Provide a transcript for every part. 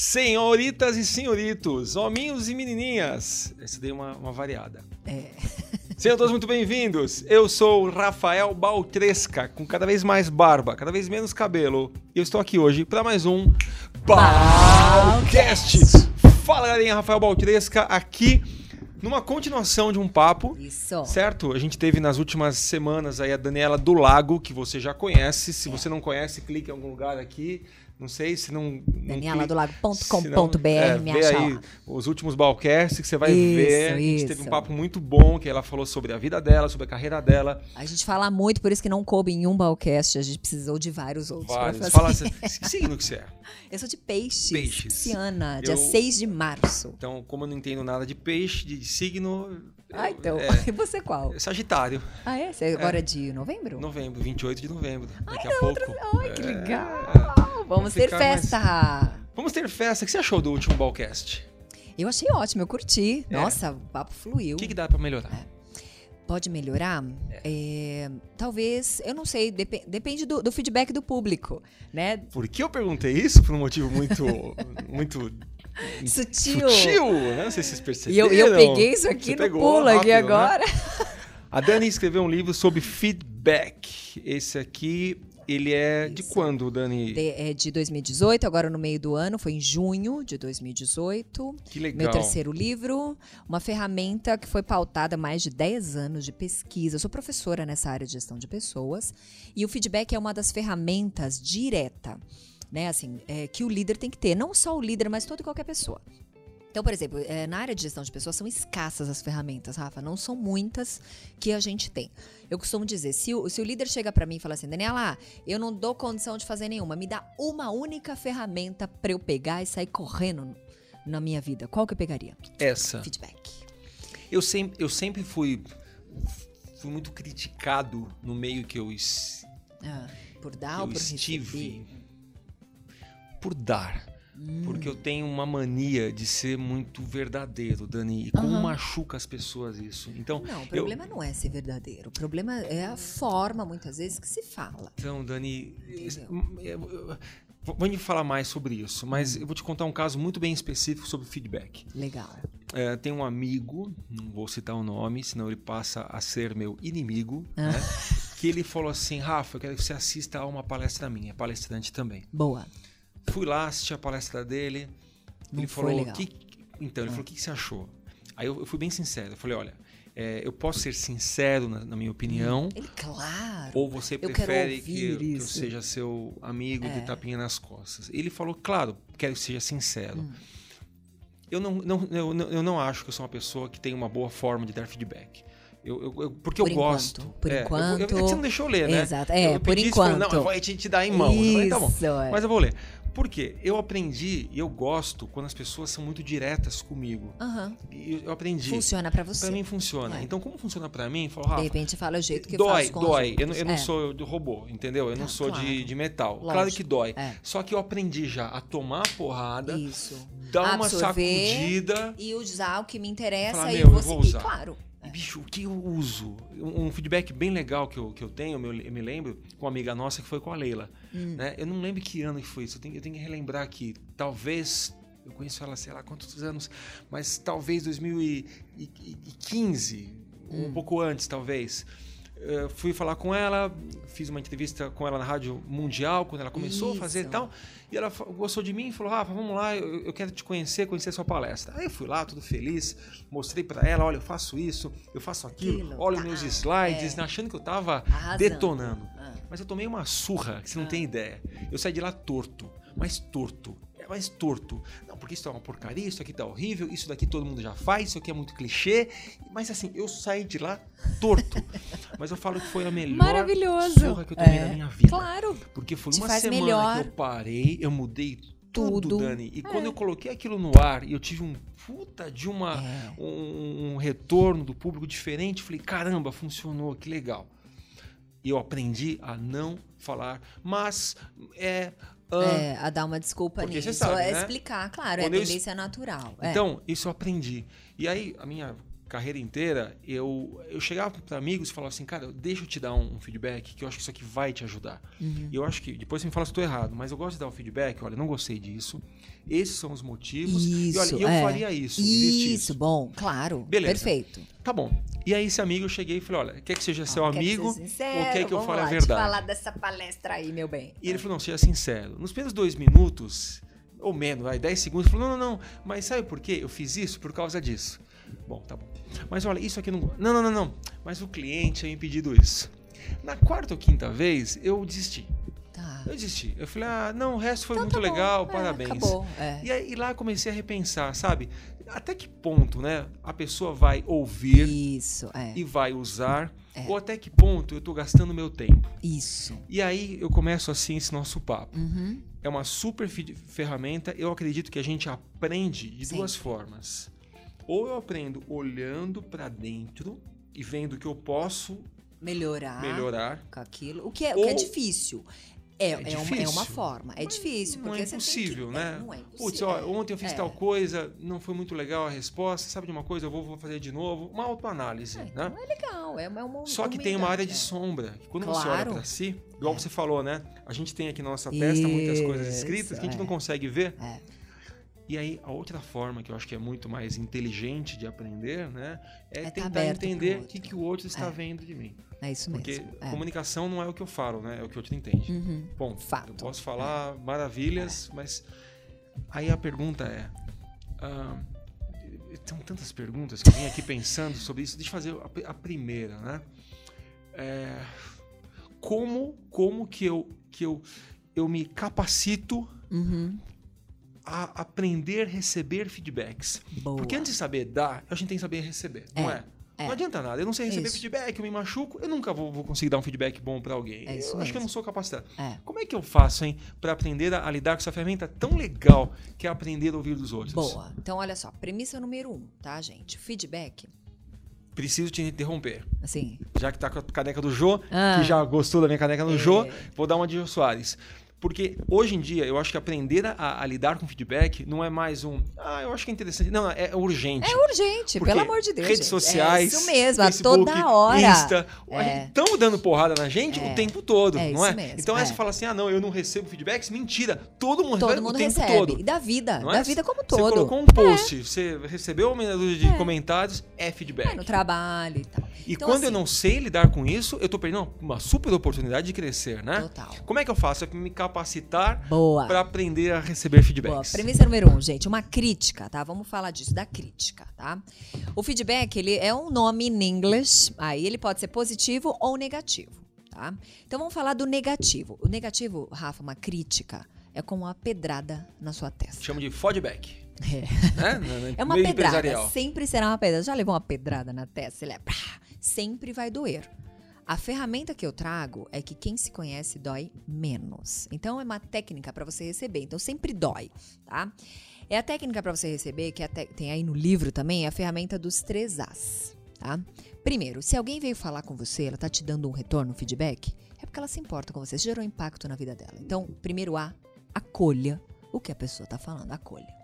Senhoritas e senhoritos, hominhos e menininhas. Essa dei uma, uma variada. É. Sejam todos muito bem-vindos. Eu sou o Rafael Baltresca, com cada vez mais barba, cada vez menos cabelo. E eu estou aqui hoje para mais um Balcast. Fala, galerinha, Rafael Baltresca aqui numa continuação de um papo. Isso. Certo? A gente teve nas últimas semanas aí a Daniela do Lago, que você já conhece. Se você não conhece, clique em algum lugar aqui. Não sei se não. Danieladolago.com.br, é, me acha aí lá. os últimos balcasts que você vai Isso, ver. A gente teve um isso. papo muito bom que ela falou sobre a vida dela, sobre a carreira dela. A gente fala muito, por isso que não coube em um balcast, a gente precisou de vários outros Vários. Fala assim, que signo que você é. Eu sou de peixes. Peixes. Pisciana, dia Eu- 6 de março. Então, como eu não entendo nada de peixe, de signo. Ah, então. É, E você qual? Sagitário, Ah, é? Você agora é de novembro? novembro, 28 de novembro. Daqui a pouco. Ai, que É. legal! Vamos ter ficar mais- festa! Vamos ter festa. O que você achou do último Ballcast? Eu achei ótimo, eu curti. É. Nossa, o papo fluiu. O que, que dá pra melhorar? Pode melhorar? É, talvez, eu não sei, depe- depende do, do feedback do público, né? Por que eu perguntei isso? Por um motivo muito. muito. Sutil. Sutil, né? Não sei se vocês E perceberam. eu, eu peguei isso aqui Você no pegou pulo aqui rápido, né? agora. A Dani escreveu um livro sobre feedback. Esse aqui, ele é de Isso. quando, Dani? De, é de 2018, agora no meio do ano, foi em junho de 2018. Que legal. Meu terceiro livro, uma ferramenta que foi pautada há mais de 10 anos de pesquisa. Eu sou professora nessa área de gestão de pessoas e o feedback é uma das ferramentas direta, né, assim, é, que o líder tem que ter. Não só o líder, mas toda e qualquer pessoa. Então, por exemplo, é, na área de gestão de pessoas são escassas as ferramentas, Rafa. Não são muitas que a gente tem. Eu costumo dizer, se o, se o líder chega pra mim e fala assim, Daniela, eu não dou condição de fazer nenhuma, me dá uma única ferramenta pra eu pegar e sair correndo na minha vida, qual que eu pegaria? Essa. Feedback. Eu sempre, eu sempre fui, fui muito criticado no meio que eu, es- Ah, por que dar eu ou por estive receber? por dar. Hum. Porque eu tenho uma mania de ser muito verdadeiro, Dani. E como Aham. machuca as pessoas isso. Então, Não, o eu- problema não é ser verdadeiro. O problema é a forma, muitas vezes, que se fala. Então, Dani, Entendeu? eu- eu- eu- vamos falar mais sobre isso, mas eu vou te contar um caso muito bem específico sobre feedback. Legal. É, tem um amigo, não vou citar o nome, senão ele passa a ser meu inimigo, Ah. né? Que ele falou assim: Rafa, eu quero que você assista a uma palestra minha, é palestrante também. Boa. Fui lá, assisti a palestra dele. Não ele falou. Ah. "Que- Então, ele falou: o que, que você achou? Aí eu, eu fui bem sincero. Eu falei: olha, é, eu posso ser sincero na, na minha opinião. Ele, claro. Ou você Eu prefere que, eu- que eu isso. seja seu amigo de É. tapinha nas costas? Ele falou, claro, quero que seja sincero. Hum. Eu, não, não, eu, não, eu não acho que eu sou uma pessoa que tem uma boa forma de dar feedback. Eu, eu- eu- porque Por eu enquanto, gosto. por É, eu- eu- enquanto. é que você não deixou eu ler, né? Exato, é, eu por pedi isso, enquanto. não, eu vou te, te dar em mão. Eu falei, tá bom. Isso, é. Mas eu vou ler. Por quê? Eu aprendi e eu gosto quando as pessoas são muito diretas comigo. E eu- eu aprendi. Funciona pra você. Pra mim funciona. É. Então, como funciona pra mim? Falou, De repente fala o jeito que eu dói, faço os dói. Eu, eu não É. sou de robô, entendeu? Eu não Tá, sou de, claro. de metal. Lógico. Claro que dói. É. Só que eu aprendi já a tomar a porrada, Isso. dar uma Absorver sacudida. E usar o que me interessa Falar, e meu, eu vou eu vou seguir, usar. claro. E, bicho, o que eu uso? Um feedback bem legal que eu, que eu tenho, eu, eu me lembro, com uma amiga nossa que foi com a Leila. Hum. né? Eu não lembro que ano que foi isso, eu tenho, eu tenho que relembrar aqui. Talvez, eu conheço ela, sei lá quantos anos, mas talvez 2015, Hum. um pouco antes, talvez. Eu fui falar com ela, fiz uma entrevista com ela na Rádio Mundial, quando ela começou a fazer e Isso. tal. E ela gostou de mim e falou: Rafa, vamos lá, eu, eu quero te conhecer, conhecer a sua palestra. Aí eu fui lá, tudo feliz, mostrei pra ela: olha, eu faço isso, eu faço aquilo, Aquilo, olha os tá, meus slides, é. achando que eu tava Arrasando. detonando. Ah. Mas eu tomei uma surra que você não Ah. tem ideia. Eu saí de lá torto, mas torto. Mais torto. Não, porque isso é uma porcaria, isso aqui tá horrível, isso daqui todo mundo já faz, isso aqui é muito clichê. Mas assim, eu saí de lá torto. mas eu falo que foi a melhor Maravilhoso. surra que eu tomei É. na minha vida. Claro. Porque foi Te uma semana melhor. que eu parei, eu mudei tudo, Tudo. Dani. E quando É. eu coloquei aquilo no ar e eu tive um puta de uma É. um, um retorno do público diferente, falei, caramba, funcionou, que legal. E eu aprendi a não falar, mas é. Ah, É, a dar uma desculpa Porque nisso. você sabe, é né? explicar, claro, Quando é eu tendência natural. é. Então, isso eu aprendi. E aí, a minha carreira inteira, eu, eu chegava para amigos e falava assim, cara, deixa eu te dar um, um, feedback que eu acho que isso aqui vai te ajudar. Uhum. E eu acho que, depois você me fala se estou errado, mas eu gosto de dar um feedback, olha, não gostei disso, esses são os motivos, isso, e olha, eu é. faria isso. Isso, isso, bom, claro, Beleza. perfeito. Tá bom. E aí esse amigo eu cheguei e falei, olha, quer que seja seu Ó, amigo que sincero, ou quer que eu fale lá, a verdade? Falar dessa palestra aí, meu bem. E ele falou, não, seja sincero. Nos primeiros dois minutos, ou menos, vai, 10 segundos, ele falou, não, não, não, mas sabe por quê? Eu fiz isso por causa disso. Bom, tá bom. Mas olha, isso aqui não. Não, não, não, não. Mas o cliente tinha impedido isso. Na quarta ou quinta vez, eu desisti. Tá. Eu desisti. Eu falei, ah, não, o resto foi Então muito tá legal, É, parabéns. acabou, é. E aí lá eu comecei a repensar, sabe? Até que ponto, né? A pessoa vai ouvir Isso, é. e vai usar, É. ou até que ponto eu tô gastando meu tempo. Isso. E aí eu começo assim esse nosso papo. Uhum. É uma super ferramenta. Eu acredito que a gente aprende de Sim. duas formas. Ou eu aprendo olhando para dentro e vendo que eu posso Melhorar, melhorar. com aquilo. O que é, o que é difícil. É, é, uma, é uma forma. É difícil. Não é impossível, que- né? É, não é impossível. Putz, ó, ontem eu fiz É. tal coisa, não foi muito legal a resposta. Sabe de uma coisa? Eu vou, vou fazer de novo. Uma autoanálise, É, né? então é legal. É uma, uma Só que tem uma área de sombra. Quando você olha Claro. para si, igual você falou, né? A gente tem aqui na nossa testa muitas coisas Isso, escritas que a gente é. não consegue ver. É. E aí, a outra forma que eu acho que é muito mais inteligente de aprender, né? É, É tá tentar pro entender o que, que o outro está É. vendo de mim. É isso Porque mesmo. É. comunicação não é o que eu falo, né? É o que o outro entende. Uhum. Bom, Fato. eu posso falar maravilhas, mas aí a pergunta é. ah, são tantas perguntas que eu vim aqui pensando sobre isso. Deixa eu fazer a, a primeira, né? É, como, como que eu, que eu, eu me capacito Uhum. A aprender a receber feedbacks? Boa. Porque antes de saber dar, a gente tem que saber receber, não é? é. Não adianta nada. Eu não sei receber Isso. feedback, eu me machuco, eu nunca vou, vou conseguir dar um feedback bom pra alguém. É isso eu acho que eu mesmo. não sou capacitado. É. Como é que eu faço, hein, para aprender a, a lidar com essa ferramenta tão legal que é aprender a ouvir dos outros? Boa. Então, olha só. Premissa número um, tá, gente? Feedback. Preciso te interromper. Assim. Já que tá com a caneca do Jô, Ah. que já gostou da minha caneca do É. Jô, vou dar uma de Jô Soares. Porque hoje em dia, eu acho que aprender a, a lidar com feedback não é mais um. Ah, eu acho que é interessante. Não, é urgente. É urgente, Porque pelo amor de Deus. Redes gente. sociais. É isso mesmo, a Facebook, toda hora. Insta. É. Estão dando porrada na gente É. o tempo todo, É não é? mesmo, então é. você fala assim: ah, não, eu não recebo feedbacks. Mentira. Todo mundo Todo recebe mundo o tempo recebe. todo. E da vida. Da é? vida como Você todo. É. colocou um post, você recebeu uma dúzia de comentários, é feedback. É, no trabalho e tal. E Então, quando eu assim, não sei lidar com isso, eu tô perdendo uma, uma super oportunidade de crescer, né? Total. Como é que eu faço? É me capacitar Boa. para aprender a receber Boa. feedbacks. Premissa número um, gente, uma crítica, tá? Vamos falar disso, da crítica, tá? O feedback, ele é um nome em inglês, aí ele pode ser positivo ou negativo, tá? Então vamos falar do negativo. O negativo, Rafa, uma crítica, é como uma pedrada na sua testa. Chama de feedback. É. Né? É uma meio pedrada, sempre será uma pedrada. Já levou uma pedrada na testa? Ele é, sempre vai doer. A ferramenta que eu trago é que quem se conhece dói menos. Então é uma técnica para você receber. Então sempre dói, tá? É a técnica para você receber que até tem aí no livro também é a ferramenta dos três As, tá? Primeiro, se alguém veio falar com você, ela tá te dando um retorno, um feedback, é porque ela se importa com você, gerou impacto na vida dela. Então, primeiro A, acolha o que a pessoa tá falando, acolha.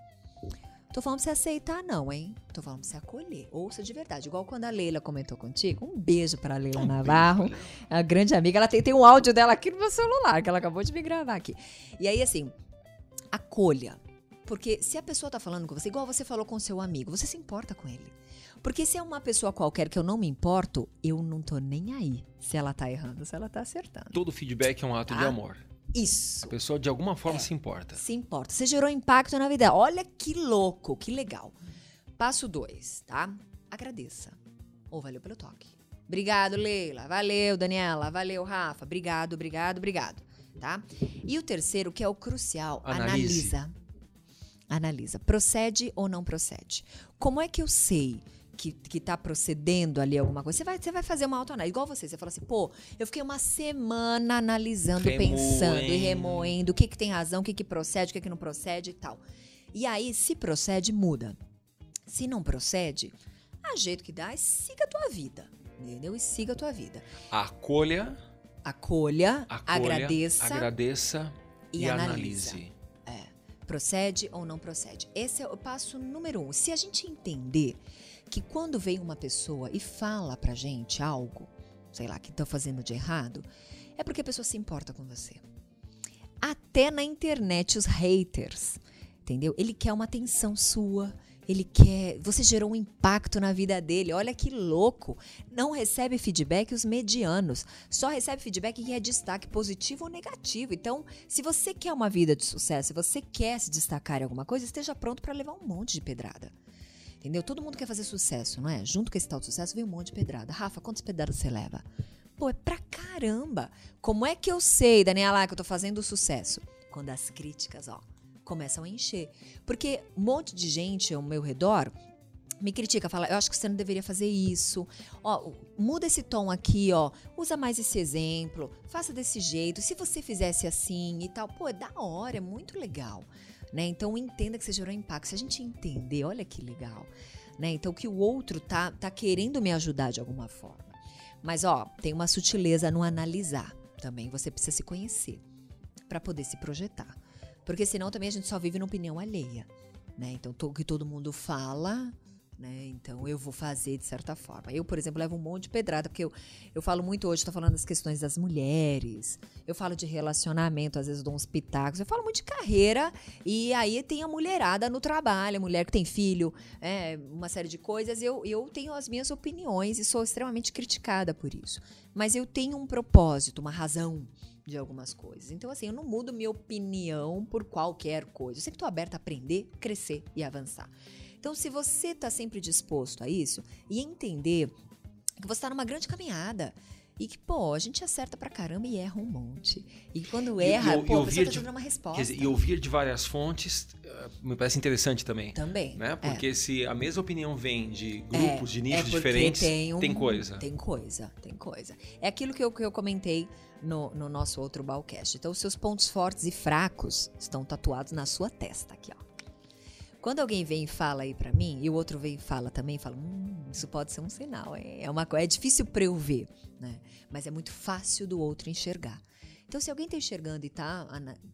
Tô falando pra você aceitar, não, hein? Tô falando pra você acolher. Ouça de verdade. Igual quando a Leila comentou contigo. Um beijo pra Leila Um Navarro. beijo, a grande amiga. Ela tem, tem um áudio dela aqui no meu celular, que ela acabou de me gravar aqui. E aí, assim, acolha. Porque se a pessoa tá falando com você, igual você falou com seu amigo, você se importa com ele. Porque se é uma pessoa qualquer que eu não me importo, eu não tô nem aí se ela tá errando, se ela tá acertando. Todo feedback é um ato de Tá? amor. Isso. A pessoa de alguma forma É. se importa. Se importa. Você gerou impacto na vida. Olha que louco, que legal. Passo dois, tá? Agradeça. Ou valeu pelo toque. Obrigado, Leila. Valeu, Daniela. Valeu, Rafa. Obrigado, obrigado, obrigado. Tá? E o terceiro, que é o crucial, Analise. analisa. Analisa. Procede ou não procede? Como é que eu sei que, que tá procedendo ali alguma coisa? Você vai, você vai fazer uma autoanálise. Igual você. Você fala assim, pô, eu fiquei uma semana analisando, pensando e Remoendo. o que, que tem razão, o que, que procede, o que, que não procede e tal. E aí, se procede, muda. Se não procede, a jeito que dá é siga a tua vida. Entendeu? E siga a tua vida. Acolha, Acolha, acolha agradeça agradeça e e, analisa. analise. É. Procede ou não procede? Esse é o passo número um. Se a gente entender que quando vem uma pessoa e fala pra gente algo, sei lá, que tá fazendo de errado, é porque a pessoa se importa com você. Até na internet, os haters, entendeu? Ele quer uma atenção sua, ele quer. Você gerou um impacto na vida dele. Olha que louco. Não recebe feedback os medianos. Só recebe feedback quem é destaque positivo ou negativo. Então, se você quer uma vida de sucesso, se você quer se destacar em alguma coisa, esteja pronto para levar um monte de pedrada. Entendeu? Todo mundo quer fazer sucesso, não é? Junto com esse tal de sucesso vem um monte de pedrada. Rafa, quantas pedradas você leva? Pô, é pra caramba. Como é que eu sei, Daniela, que eu tô fazendo sucesso? Quando as críticas, ó, começam a encher. Porque um monte de gente ao meu redor me critica, fala, eu acho que você não deveria fazer isso. Ó, muda esse tom aqui, ó. Usa mais esse exemplo. Faça desse jeito. Se você fizesse assim e tal, pô, é da hora, é muito legal. Né? Então entenda que você gerou impacto. Se a gente entender, olha que legal. Né? Então que o outro tá, tá querendo me ajudar de alguma forma. Mas ó, tem uma sutileza no analisar. Também você precisa se conhecer para poder se projetar. Porque senão também a gente só vive na opinião alheia. Né? Então, o que todo mundo fala, né? Então, eu vou fazer de certa forma. Eu, por exemplo, levo um monte de pedrada, porque eu, eu falo muito hoje, estou falando das questões das mulheres, eu falo de relacionamento, às vezes dou uns pitacos, eu falo muito de carreira, e aí tem a mulherada no trabalho, a mulher que tem filho, é, uma série de coisas. Eu, eu tenho as minhas opiniões e sou extremamente criticada por isso. Mas eu tenho um propósito, uma razão de algumas coisas. Então, assim, eu não mudo minha opinião por qualquer coisa. Eu sempre estou aberta a aprender, crescer e avançar. Então, se você está sempre disposto a isso e entender que você está numa grande caminhada, e que, pô, a gente acerta pra caramba e erra um monte. E quando erra, e, pô, pessoa tá de, uma resposta. Dizer, e ouvir de várias fontes uh, me parece interessante também. Também. Né? Porque é. se a mesma opinião vem de grupos, é, de nichos é diferentes, tem, um, tem coisa. Tem coisa, tem coisa. É aquilo que eu, que eu comentei no, no nosso outro Balcast. Então, os seus pontos fortes e fracos estão tatuados na sua testa aqui, ó. Quando alguém vem e fala aí para mim, e o outro vem e fala também, fala, hum, isso pode ser um sinal. É, é uma é difícil para eu ver, né? Mas é muito fácil do outro enxergar. Então, se alguém está enxergando e está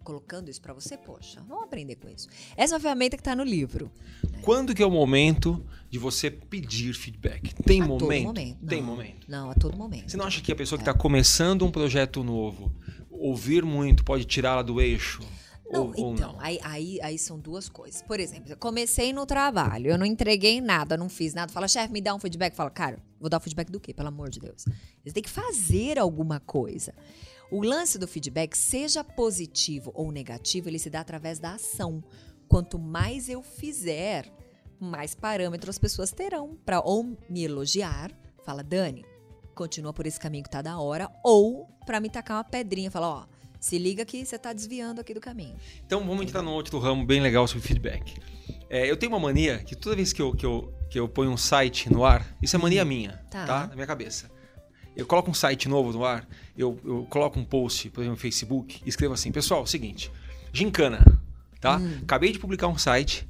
colocando isso para você, poxa, vamos aprender com isso. Essa é uma ferramenta que está no livro. Né? Quando que é o momento de você pedir feedback? Tem a momento? Momento. Tem não, momento. Não, a todo momento. Você não acha que a pessoa que está começando um projeto novo, ouvir muito pode tirá-la do eixo? Não, ou, então, ou não? Aí, aí, aí são duas coisas. Por exemplo, eu comecei no trabalho, eu não entreguei nada, não fiz nada. Fala, chefe, me dá um feedback. Fala, cara, vou dar um feedback do quê? Pelo amor de Deus. Você tem que fazer alguma coisa. O lance do feedback, seja positivo ou negativo, ele se dá através da ação. Quanto mais eu fizer, mais parâmetros as pessoas terão para ou me elogiar, fala, Dani, continua por esse caminho que tá da hora, ou para me tacar uma pedrinha, fala, ó, se liga que você está desviando aqui do caminho. Então vamos entrar no outro ramo bem legal sobre feedback. É, eu tenho uma mania que toda vez que eu, que, eu, que eu ponho um site no ar, isso é mania minha, Tá. tá? Na minha cabeça. Eu coloco um site novo no ar, eu, eu coloco um post, por exemplo, no Facebook, e escrevo assim, pessoal, seguinte, gincana, tá? Acabei de publicar um site,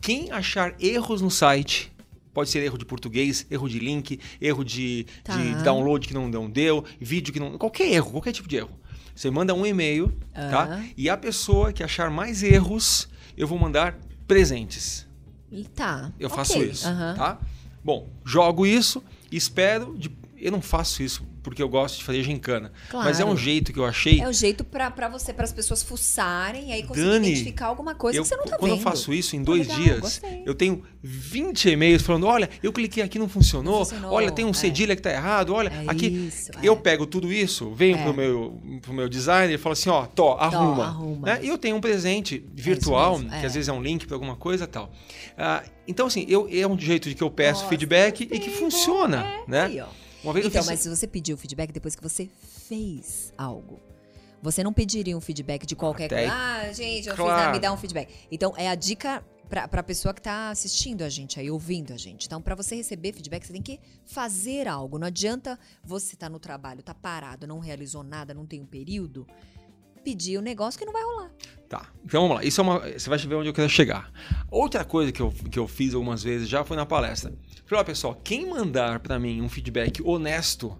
quem achar erros no site, pode ser erro de português, erro de link, erro de, Tá. de download que não, não deu, vídeo que não... Qualquer erro, qualquer tipo de erro. Você manda um e-mail, tá? E a pessoa que achar mais erros, eu vou mandar presentes. E tá. Eu ok, faço isso, tá? Bom, jogo isso, espero. De... Eu não faço isso porque eu gosto de fazer gincana. Claro. Mas é um jeito que eu achei. É o jeito pra, pra você, para as pessoas fuçarem e aí conseguir Dani, identificar alguma coisa eu, que você não tá quando vendo. eu faço isso em dois legal, dias, gostei. eu tenho 20 e-mails falando: olha, eu cliquei aqui não funcionou, Não funcionou, olha, tem um é. cedilha que tá errado, olha, É aqui. isso, eu é. pego tudo isso, venho É. pro, meu, pro meu designer e falo assim: ó, Tó, arruma. arruma. Né? E eu tenho um presente virtual, que é. às vezes é um link para alguma coisa e tal. Ah, então, assim, eu, é um jeito de que eu peço Nossa, feedback e que funciona, é, né? aí, ó. Uma vez Então, eu fiz... mas se você pediu feedback depois que você fez algo. Você não pediria um feedback de qualquer Até coisa. Ah, gente, eu fiz Claro. nada, me dá um feedback. Então, é a dica pra, pra pessoa que tá assistindo a gente aí, ouvindo a gente. Então, pra você receber feedback, você tem que fazer algo. Não adianta você tá no trabalho, tá parado, não realizou nada, não tem um período, pedir um negócio que não vai rolar. Tá, então vamos lá. Isso é uma. Você vai ver onde eu quero chegar. Outra coisa que eu, que eu fiz algumas vezes já foi na palestra. Falei, ó, pessoal, quem mandar pra mim um feedback honesto,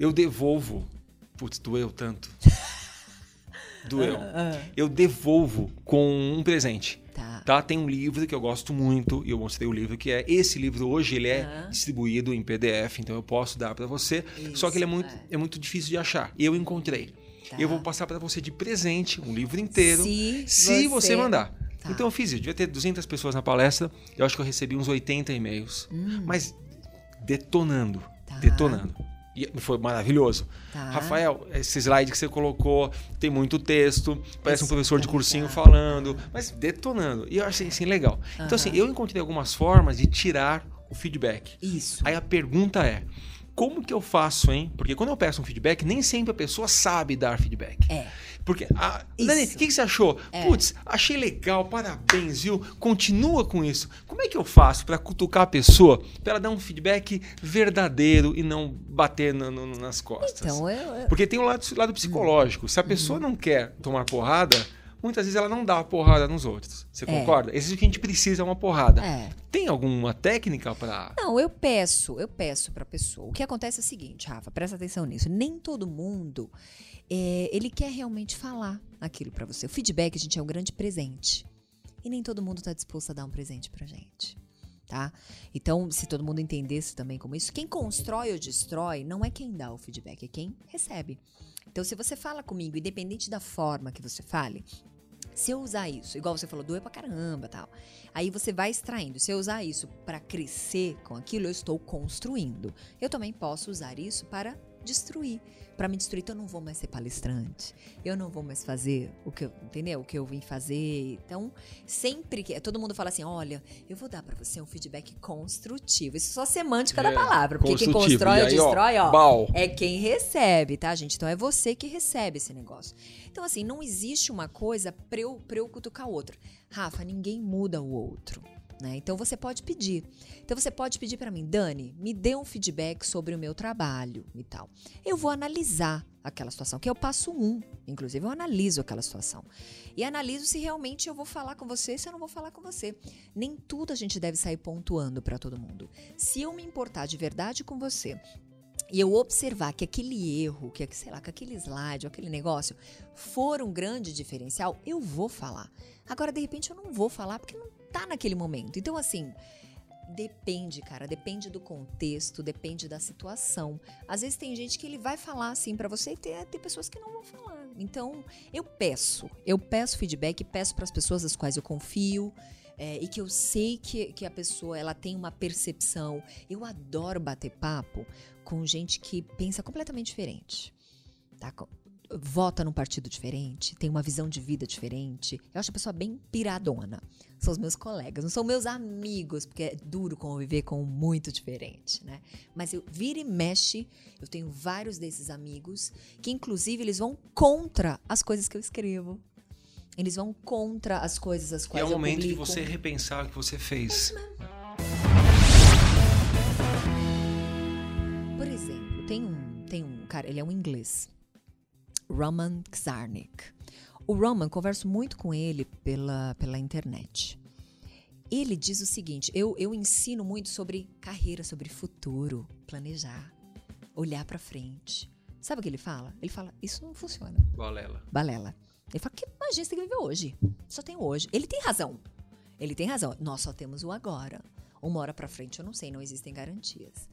eu devolvo. Putz, doeu tanto. doeu. Ah, ah. Eu devolvo com um presente. Tá. Tá? Tem um livro que eu gosto muito, e eu mostrei o livro que é esse livro hoje, ele é Aham. distribuído em PDF, então eu posso dar para você, só que ele é Isso, muito, é. é. muito difícil de achar. Eu encontrei. Tá. Eu vou passar para você de presente um livro inteiro, Se se você, você- mandar. Tá. Então eu fiz isso, devia ter 200 pessoas na palestra, eu acho que eu recebi uns 80 e-mails, mas detonando, Hum. Tá. detonando. E foi maravilhoso. Tá. Rafael, esse slide que você colocou tem muito texto, parece um professor de tá cursinho legal. falando, mas detonando. E eu achei assim legal. Então, assim, eu encontrei algumas formas de tirar o feedback. Isso. Aí a pergunta é: como que eu faço, hein? Porque quando eu peço um feedback, nem sempre a pessoa sabe dar feedback. É. Porque, ah, Isso. Dani, o que, que você achou? É. Putz, achei legal, parabéns, viu? Continua com isso. Como é que eu faço para cutucar a pessoa, para ela dar um feedback verdadeiro e não bater no- no- nas costas? Então, eu, eu- Porque tem o lado, lado psicológico. Se a pessoa não quer tomar porrada, muitas vezes ela não dá porrada nos outros. Você É. concorda? O que a gente precisa, é uma porrada. É. Tem alguma técnica para Não, eu peço, eu peço pra pessoa. O que acontece é o seguinte, Rafa, presta atenção nisso. Nem todo mundo é, ele quer realmente falar aquilo pra você. O feedback, gente, é um grande presente. E nem todo mundo tá disposto a dar um presente pra gente. Tá? Então, se todo mundo entendesse também como isso, quem constrói ou destrói não é quem dá o feedback, é quem recebe. Então, se você fala comigo, independente da forma que você fale, se eu usar isso, igual você falou, doer pra caramba tal. Aí você vai extraindo. Se eu usar isso para crescer com aquilo, eu estou construindo. Eu também posso usar isso para destruir. Para me destruir, então eu não vou mais ser palestrante. Eu não vou mais fazer o que eu, entendeu? O que eu vim fazer. Então, sempre que todo mundo fala assim, olha, eu vou dar para você um feedback construtivo. Isso é só semântica da É, palavra, porque quem constrói E ou ó, destrói, ó, bal. é quem recebe, tá, gente? Então é você que recebe esse negócio. Então, assim, não existe uma coisa eu, pra eu cutucar o outro. Rafa, ninguém muda o outro. Né? Então você pode pedir. Então você pode pedir pra mim, Dani, me dê um feedback sobre o meu trabalho e tal. Eu vou analisar aquela situação, que é o passo um. Inclusive, eu analiso aquela situação. E analiso se realmente eu vou falar com você, se eu não vou falar com você. Nem tudo a gente deve sair pontuando pra todo mundo. Se eu me importar de verdade com você, e eu observar que aquele erro, que sei lá, que aquele slide, aquele negócio for um grande diferencial, eu vou falar. Agora, de repente, eu não vou falar porque não tá naquele momento. Então, assim, depende, cara, depende do contexto, depende da situação. Às vezes tem gente que ele vai falar assim pra você e tem, tem pessoas que não vão falar. Então, eu peço, eu peço feedback, peço para as pessoas das quais eu confio. é, e que eu sei que, que a pessoa ela tem uma percepção. Eu adoro bater papo com gente que pensa completamente diferente. Tá? Vota num partido diferente, tem uma visão de vida diferente. Eu acho a pessoa bem piradona. São os meus colegas, não são meus amigos, porque é duro conviver com um muito diferente, né? Mas eu vira e mexe, eu tenho vários desses amigos que, inclusive, eles vão contra as coisas que eu escrevo. Eles vão contra as coisas as E quais é o eu momento de você repensar o que você fez. Por exemplo, tem um, tem um cara, ele é um inglês, Roman Czarnik. O Roman, converso muito com ele pela, pela internet. Ele diz o seguinte: eu, eu ensino muito sobre carreira, sobre futuro, planejar, olhar pra frente. Sabe o que ele fala? Ele fala: Isso não funciona. Valela. Balela. Ele fala: Que imagina você tem que viver hoje. Só tem hoje. Ele tem razão. Ele tem razão. Nós só temos o agora. Uma hora pra frente, eu não sei, não existem garantias.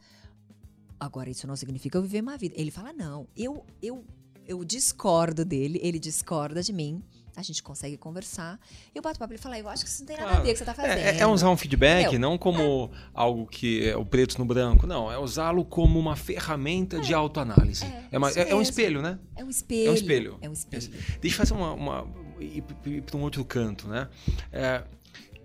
Agora, isso não significa eu viver uma vida. Ele fala: Não, eu, eu, eu discordo dele, ele discorda de mim. A gente consegue conversar. Eu bato papo, ele fala: Eu acho que isso não tem nada a ver que você tá fazendo. É, é usar um feedback Entendeu? não como algo que é o preto no branco, não. É usá-lo como uma ferramenta de autoanálise. É, É, uma- é- é um espelho, né? É um espelho. É um espelho. É um espelho. Deixa eu fazer uma. uma ir para um outro canto, né? É,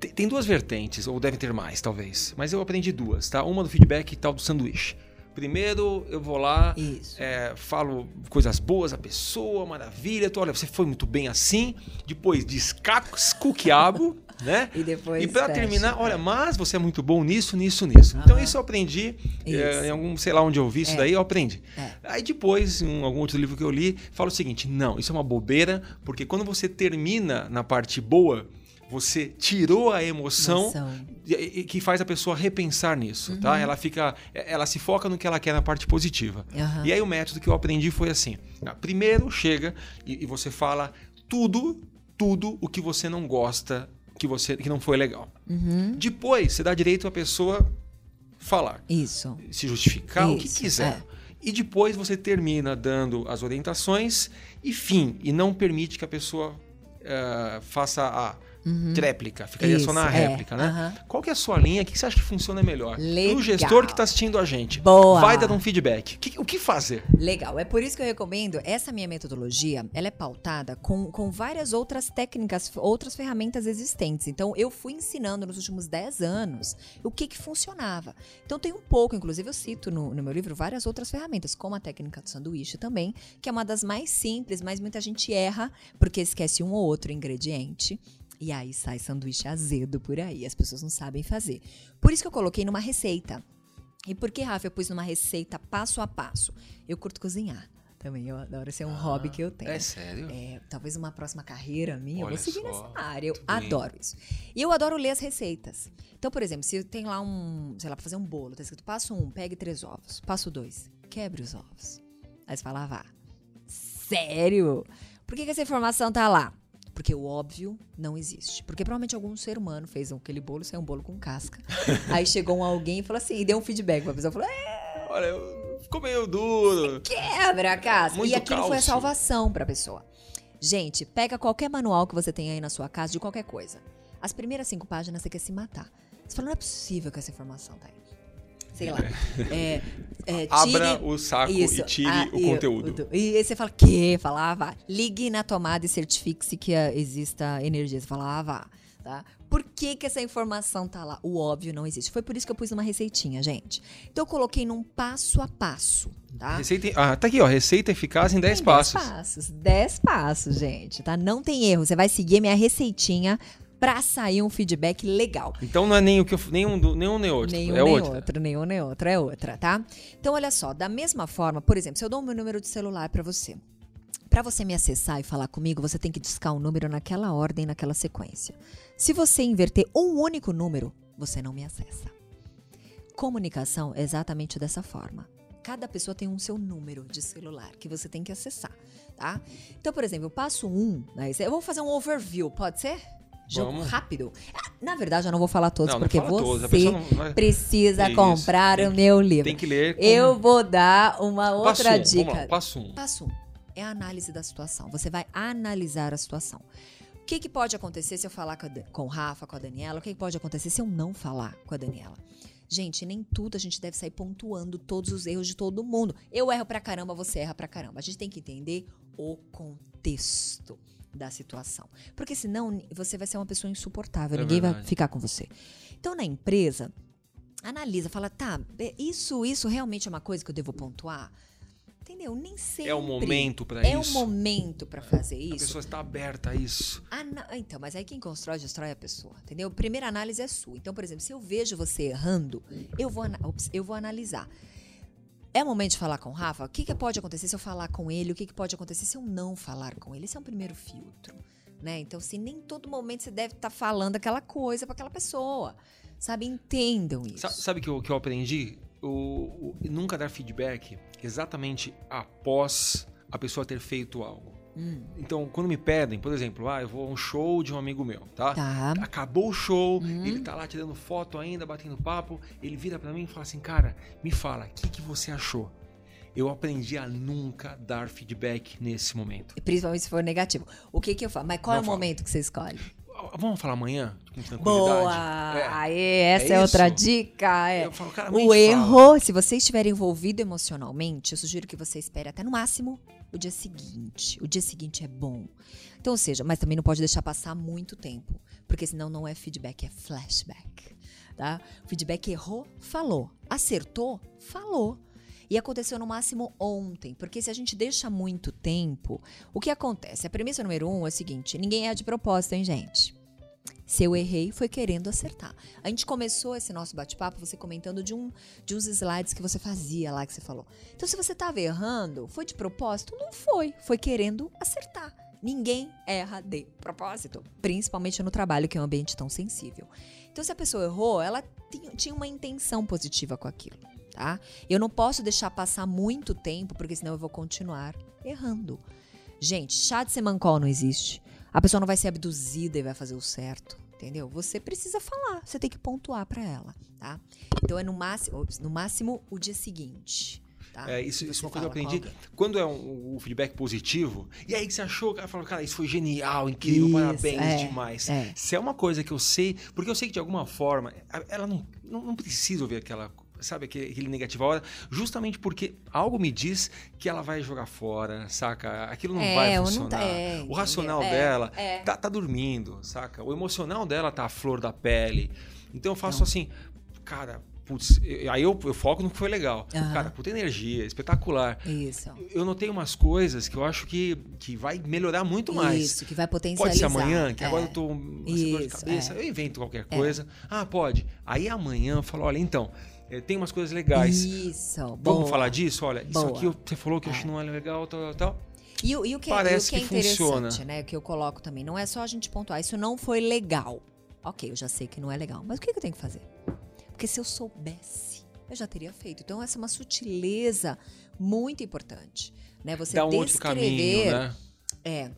tem, tem duas vertentes, ou deve ter mais, talvez. Mas eu aprendi duas, tá? Uma do feedback e tal do sanduíche. Primeiro, eu vou lá, é, falo coisas boas à pessoa, maravilha. Tô, olha, você foi muito bem assim. Depois descasco o quiabo, né? E depois. E pra fecha. terminar, olha, mas você é muito bom nisso, nisso, nisso. Então isso eu aprendi, Isso. é, em algum, sei lá onde eu ouvi isso É. daí, eu aprendi. É. Aí depois, em algum outro livro que eu li, fala o seguinte: não, isso é uma bobeira, porque quando você termina na parte boa, você tirou a emoção, Emoção. que faz a pessoa repensar nisso, tá? Ela fica, ela se foca no que ela quer na parte positiva. Aham. E aí o método que eu aprendi foi assim: ah, primeiro chega e, e você fala tudo, tudo o que você não gosta, que você que não foi legal. Uhum. Depois, você dá direito à pessoa falar, Isso. se justificar, o que Isso, quiser. é. E depois você termina dando as orientações e fim. E não permite que a pessoa eh, faça a tréplica. Ficaria só na Uhum. Isso, é. réplica, né? Aham. Qual que é a sua linha? O que você acha que funciona melhor? Legal. O gestor que está assistindo a gente. Boa. Vai dar um feedback. O que, o que fazer? Legal, é por isso que eu recomendo essa minha metodologia. Ela é pautada com, com várias outras técnicas, outras ferramentas existentes. Então, eu fui ensinando nos últimos 10 anos o que, que funcionava. Então, tem um pouco, inclusive, eu cito no, no meu livro várias outras ferramentas, como a técnica do sanduíche também, que é uma das mais simples, mas muita gente erra porque esquece um ou outro ingrediente. E aí sai sanduíche azedo por aí, as pessoas não sabem fazer. Por isso que eu coloquei numa receita. E por que, Rafa, eu pus numa receita passo a passo? Eu curto cozinhar. Também, eu adoro, esse é um hobby que eu tenho. É sério? É, talvez uma próxima carreira minha, eu Olha vou seguir só, nessa área. Eu adoro isso. E eu adoro ler as receitas. Então, por exemplo, se tem lá um, sei lá, pra fazer um bolo, tá escrito passo um, pegue três ovos. Passo dois, quebre os ovos. Aí você fala, ah, vá. Sério? Por que, que essa informação tá lá? Porque o óbvio não existe. Porque provavelmente algum ser humano fez aquele bolo, saiu um bolo com casca. Aí chegou alguém e falou assim, e deu um feedback pra pessoa. Falou, é, Olha, eu- ficou meio duro. quebra a casca. Muito e aquilo foi a cálcio. salvação pra pessoa. Gente, pega qualquer manual que você tem aí na sua casa de qualquer coisa. As primeiras cinco páginas você quer se matar. Você fala, não é possível que essa informação tá aí. Sei lá. É, é, Abra o saco Isso, e tire ah, o conteúdo. E aí você fala, que? Fala, ah, vá. Ligue na tomada e certifique-se que ah, exista energia. Você fala, ah, vá. Tá? Por que, que essa informação tá lá? O óbvio não existe. Foi por isso que eu pus uma receitinha, gente. Então eu coloquei num passo a passo, tá? Receita, ah, tá aqui, ó. Receita eficaz em 10 Tem passos. 10 passos. 10 passos, gente, tá? Não tem erro. Você vai seguir a minha receitinha pra sair um feedback legal. Então não é nem o que eu, nenhum, do- nenhum nem outro. Nenhum é nem outro. outro, nenhum nem outro, é outra, tá? Então, olha só, da mesma forma, por exemplo, se eu dou o meu número de celular pra você, Pra você me acessar e falar comigo, você tem que discar um número naquela ordem, naquela sequência. Se você inverter um único número, você não me acessa. Comunicação é exatamente dessa forma. Cada pessoa tem um seu número de celular que você tem que acessar, tá? Então, por exemplo, eu passo um, né? eu vou fazer um overview, pode ser? Jogo Vamos. rápido. Ah, Na verdade, eu não vou falar todos, Não, porque todos, você pessoa não- precisa Isso, comprar tem o que- meu livro. Tem que ler. como- Eu vou dar uma Passo outra um, dica. Vamos lá, passo um. Passo um é a análise da situação. Você vai analisar a situação. O que, que pode acontecer se eu falar com, a com o Rafa, com a Daniela? O que, que pode acontecer se eu não falar com a Daniela? Gente, nem tudo a gente deve sair pontuando todos os erros de todo mundo. Eu erro pra caramba, você erra pra caramba. A gente tem que entender o contexto da situação. Porque senão você vai ser uma pessoa insuportável, É ninguém vai verdade. ficar com você. Então, na empresa, analisa, fala, tá, isso, isso realmente é uma coisa que eu devo pontuar? Entendeu? Nem sempre. É o momento pra É o isso. momento pra fazer A isso. pessoa está aberta a isso. Ana- Então, mas aí quem constrói, destrói a pessoa, entendeu? Primeira análise é sua. Então, por exemplo, se eu vejo você errando, eu vou, ops, eu vou analisar. É momento de falar com o Rafa? O que, que pode acontecer se eu falar com ele? O que, que pode acontecer se eu não falar com ele? Esse é um primeiro filtro, né? Então, se nem todo momento você deve estar falando aquela coisa para aquela pessoa, sabe? Entendam isso. Sa- Sabe o que eu, que eu aprendi? O, o- nunca dar feedback exatamente após a pessoa ter feito algo. Hum, Então, quando me pedem, por exemplo, ah, eu vou a um show de um amigo meu, tá? tá. Acabou o show, Uhum. ele tá lá tirando foto ainda, batendo papo, ele vira pra mim e fala assim, cara, me fala, o que, que você achou? Eu aprendi a nunca dar feedback nesse momento. Principalmente se for negativo. O que que eu falo? Mas qual Não é o fala. momento que você escolhe? Vamos falar amanhã, com tranquilidade? Boa! É. Aê, essa é, É outra dica. É. Eu falo, cara, O gente fala. erro, se você estiver envolvido emocionalmente, eu sugiro que você espere até no máximo o dia seguinte. O dia seguinte é bom. Então, ou seja, mas também não pode deixar passar muito tempo, porque senão não é feedback, é flashback. Tá? Feedback errou, falou. Acertou, falou. E aconteceu no máximo ontem, porque se a gente deixa muito tempo, o que acontece? A premissa número um é o seguinte: ninguém é de propósito, hein, gente? Se eu errei, foi querendo acertar. A gente começou esse nosso bate-papo você comentando de, um, de uns slides que você fazia lá, que você falou. Então, se você estava errando, foi de propósito? Não foi. Foi querendo acertar. Ninguém erra de propósito, principalmente no trabalho, que é um ambiente tão sensível. Então, se a pessoa errou, ela tinha uma intenção positiva com aquilo, tá? Eu não posso deixar passar muito tempo, porque senão eu vou continuar errando. Gente, chá de semancol não existe. A pessoa não vai ser abduzida e vai fazer o certo. Entendeu? Você precisa falar, você tem que pontuar para ela, tá? Então é no máximo, ops, no máximo o dia seguinte. Tá? É, isso, isso é uma coisa que eu aprendi. Quando é um, um feedback positivo, e aí que você achou, cara, falou, cara, isso foi genial, incrível, Isso, parabéns é, demais. é. Se é uma coisa que eu sei, porque eu sei que de alguma forma, ela não, não, não precisa ouvir aquela, sabe, aquele, aquele negativo a hora, justamente porque algo me diz que ela vai jogar fora, saca? Aquilo não É, vai ou não funcionar. tá- é, o racional? É, dela é. Tá, tá dormindo, saca? O emocional dela tá à flor da pele. Então eu faço assim, cara, putz, aí eu, eu foco no que foi legal. Aham. Cara, puta energia, espetacular. Isso. Eu notei umas coisas que eu acho que, que vai melhorar muito mais. Isso, que vai Pode potencializar. ser amanhã, que É. agora eu tô com dor de cabeça, é. eu invento qualquer coisa. Ah, pode. Aí amanhã eu falo, olha, então, eh, tem umas coisas legais. Isso, Vamos boa. falar disso? Olha, isso Boa. aqui você falou que eu acho não é legal, tal, tal, tal. E, o- e o que, é- e Parece o que é que interessante, funciona. né? Que eu coloco também, não é só a gente pontuar, isso não foi legal. Ok, eu já sei que não é legal, mas o que que eu tenho que fazer? Porque se eu soubesse, eu já teria feito. Então, essa é uma sutileza muito importante. Né? Você Dá um outro descrever caminho, né? é,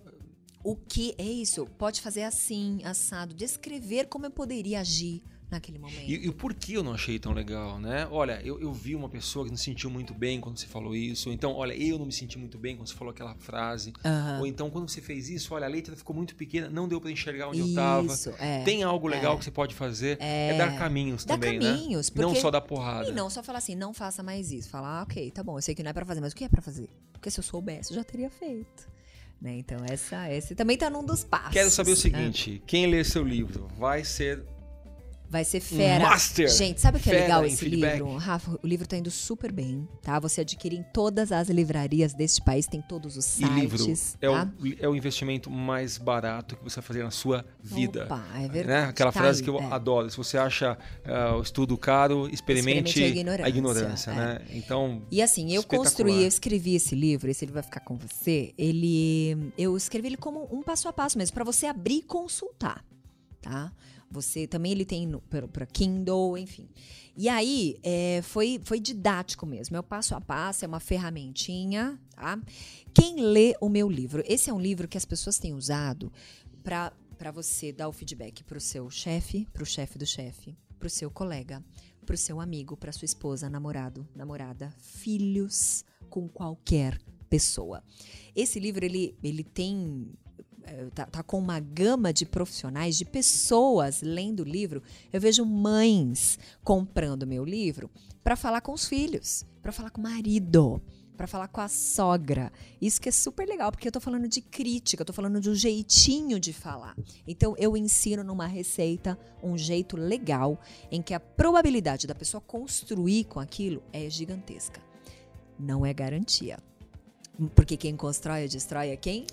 o que é isso. Pode fazer assim, assado. Descrever como eu poderia agir naquele momento. E, e o porquê eu não achei tão legal, né? Olha, eu, eu vi uma pessoa que não se sentiu muito bem quando você falou isso. Ou então, olha, eu não me senti muito bem quando você falou aquela frase. Aham. Ou então, quando você fez isso, olha, a letra ficou muito pequena, não deu pra enxergar onde eu tava. Isso, é. Tem algo legal que você pode fazer. É, dar caminhos Dá também, caminhos, né? Não só dar porrada. E não só falar assim, não faça mais isso. Falar, ah, ok, tá bom, eu sei que não é pra fazer, mas o que é pra fazer? Porque se eu soubesse, eu já teria feito. Né? Então, essa, esse também tá num dos passos. Quero saber o né? seguinte: quem ler seu livro vai ser Vai ser fera. master. Gente, sabe o que é Fera legal esse livro? Rafa, o livro tá indo super bem, tá? Você adquire em todas as livrarias deste país, tem todos os E sites. livro é, tá? o, é o investimento mais barato que você vai fazer na sua vida. Opa, é verdade. Né? Aquela Tá frase aí, que eu é. adoro. Se você acha ah, o estudo caro, experimente, Experimente a ignorância, a ignorância, é. né? Então, E assim, eu construí, eu escrevi esse livro, esse livro vai ficar com você. Ele, eu escrevi ele como um passo a passo mesmo, para você abrir e consultar, tá? Você também ele tem para Kindle, enfim. E aí é, foi foi didático mesmo. É o passo a passo, é uma ferramentinha, tá? Quem lê o meu livro? Esse é um livro que as pessoas têm usado para para você dar o feedback para o seu chefe, para o chefe do chefe, para o seu colega, para o seu amigo, para sua esposa, namorado, namorada, filhos, com qualquer pessoa. Esse livro ele, ele tem tá, tá com uma gama de profissionais, de pessoas lendo o livro. Eu vejo mães comprando meu livro para falar com os filhos, para falar com o marido, para falar com a sogra. Isso que é super legal, porque eu tô falando de crítica, eu tô falando de um jeitinho de falar. Então eu ensino numa receita um jeito legal em que a probabilidade da pessoa construir com aquilo é gigantesca. Não é garantia. Porque quem constrói ou destrói é quem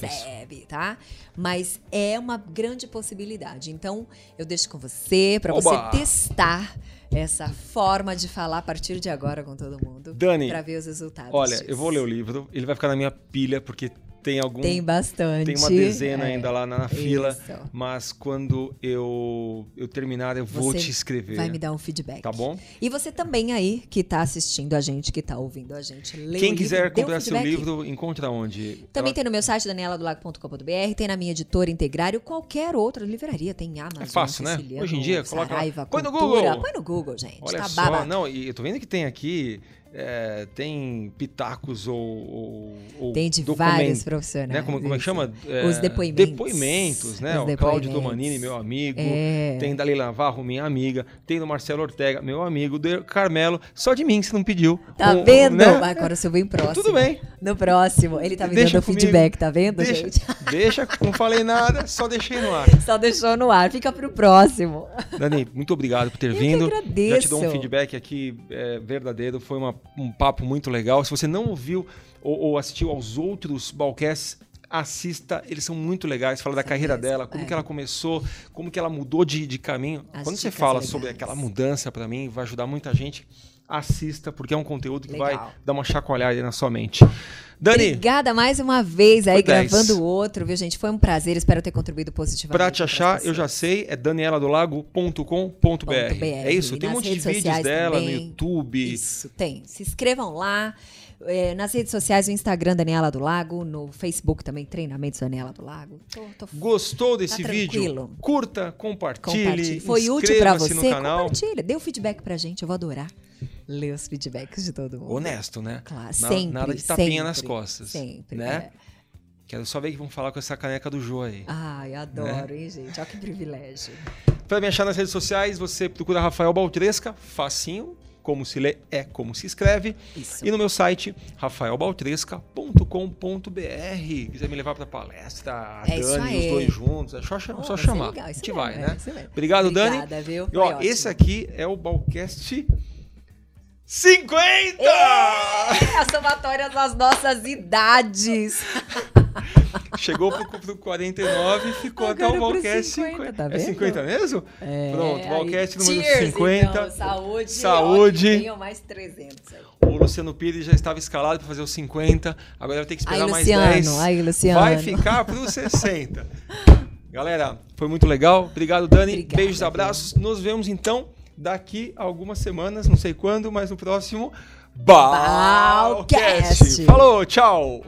recebe, tá? Mas é uma grande possibilidade. Então, eu deixo com você para você testar essa forma de falar a partir de agora com todo mundo. Dani, Para ver os resultados. olha, disso. eu vou ler o livro, ele vai ficar na minha pilha, porque tem algum. Tem bastante. tem uma dezena É, ainda lá na, na fila. Mas quando eu, eu terminar, eu vou Você te escrever. Vai me dar um feedback. Tá bom? E você também aí que tá assistindo a gente, que tá ouvindo a gente, lê Quem quiser livro, dê um comprar seu livro, encontra onde? Também Ela- tem no meu site, daniela.com.br, tem na minha editora Integrário, qualquer outra livraria, tem Amazon, É fácil, né? Hoje em dia, coloca. Saraiva, Põe no. Google. Põe no Google, gente, Olha tá só, babado. não, e eu tô vendo que tem aqui, é, tem pitacos ou, ou, ou Tem de vários profissionais. né? Como, como é que chama? É, Os depoimentos. Depoimentos, né? Os o Cláudio. Domanini, meu amigo. É. Tem Dali Navarro, minha amiga. Tem do Marcelo Ortega, meu amigo. Do Carmelo, só de mim que você não pediu. Tá Um- vendo? né? Agora eu bem próximo. Tudo bem. No próximo. Ele tá me Deixa dando comigo. feedback, tá vendo, Deixa, gente? deixa, não falei nada, só deixei no ar. Só deixou no ar. Fica pro próximo. Dani, muito obrigado por ter Eu que vindo. agradeço. Já te dou um feedback aqui é, verdadeiro. Foi uma- um papo muito legal. Se você não ouviu ou, ou assistiu aos outros Balcasts, assista. Eles são muito legais. Fala da Sim carreira dela, como é. que ela começou, como que ela mudou de, de caminho. As Quando você fala legais. sobre aquela mudança para mim, vai ajudar muita gente. Assista, porque é um conteúdo que Legal. vai dar uma chacoalhada aí na sua mente. Dani, Obrigada mais uma vez aí, gravando outro, viu, gente? Foi um prazer. Espero ter contribuído positivamente. Pra te achar, eu já sei, é danieladolago.com.br. É isso, tem um E monte de vídeos dela no também. YouTube. Isso, tem. Se inscrevam lá. É, nas redes sociais, o Instagram Daniela do Lago, no Facebook também, Treinamentos Daniela do Lago. Tô, tô Gostou desse Tá vídeo? Curta, compartilhe, compartilhe. Foi útil pra inscreva-se você? no canal. Compartilha, dê o feedback pra gente, eu vou adorar ler os feedbacks de todo mundo. Honesto, né? Claro, Na- sempre. Nada de tapinha sempre, nas costas. Sempre. Né? é. Quero só ver que vão falar com essa caneca do Jô aí. Ai, adoro, Né? hein, gente? Olha que privilégio. Para me achar nas redes sociais, você procura Rafael Baltresca, facinho, como se lê é como se escreve. Isso. E no meu site, rafaelbaltresca.com.br. Quiser me levar para palestra, a É Dani, os dois juntos, é só, Oh, só ser chamar. legal, a gente mesmo, vai, é, né? isso mesmo. Obrigado, Dani. Obrigada, viu? E, ó, esse aqui é o Balcast 50! É a somatória das nossas idades. Chegou pro, pro 49 e ficou até Agora o pro Balcast 50, 50. tá É vendo? 50 mesmo? É, Pronto, aí. Balcast número Cheers, 50. Então, saúde. Saúde. Ó, mais 300 aí. O Luciano Pires já estava escalado para fazer os 50, agora vai ter que esperar Aí, mais Luciano, 10. aí, Luciano. Vai ficar para os 60. Galera, foi muito legal. Obrigado, Dani. Obrigada, Beijos, abraços. Nos vemos então daqui a algumas semanas, não sei quando, mas no próximo Balcast. Balcast. Falou, tchau.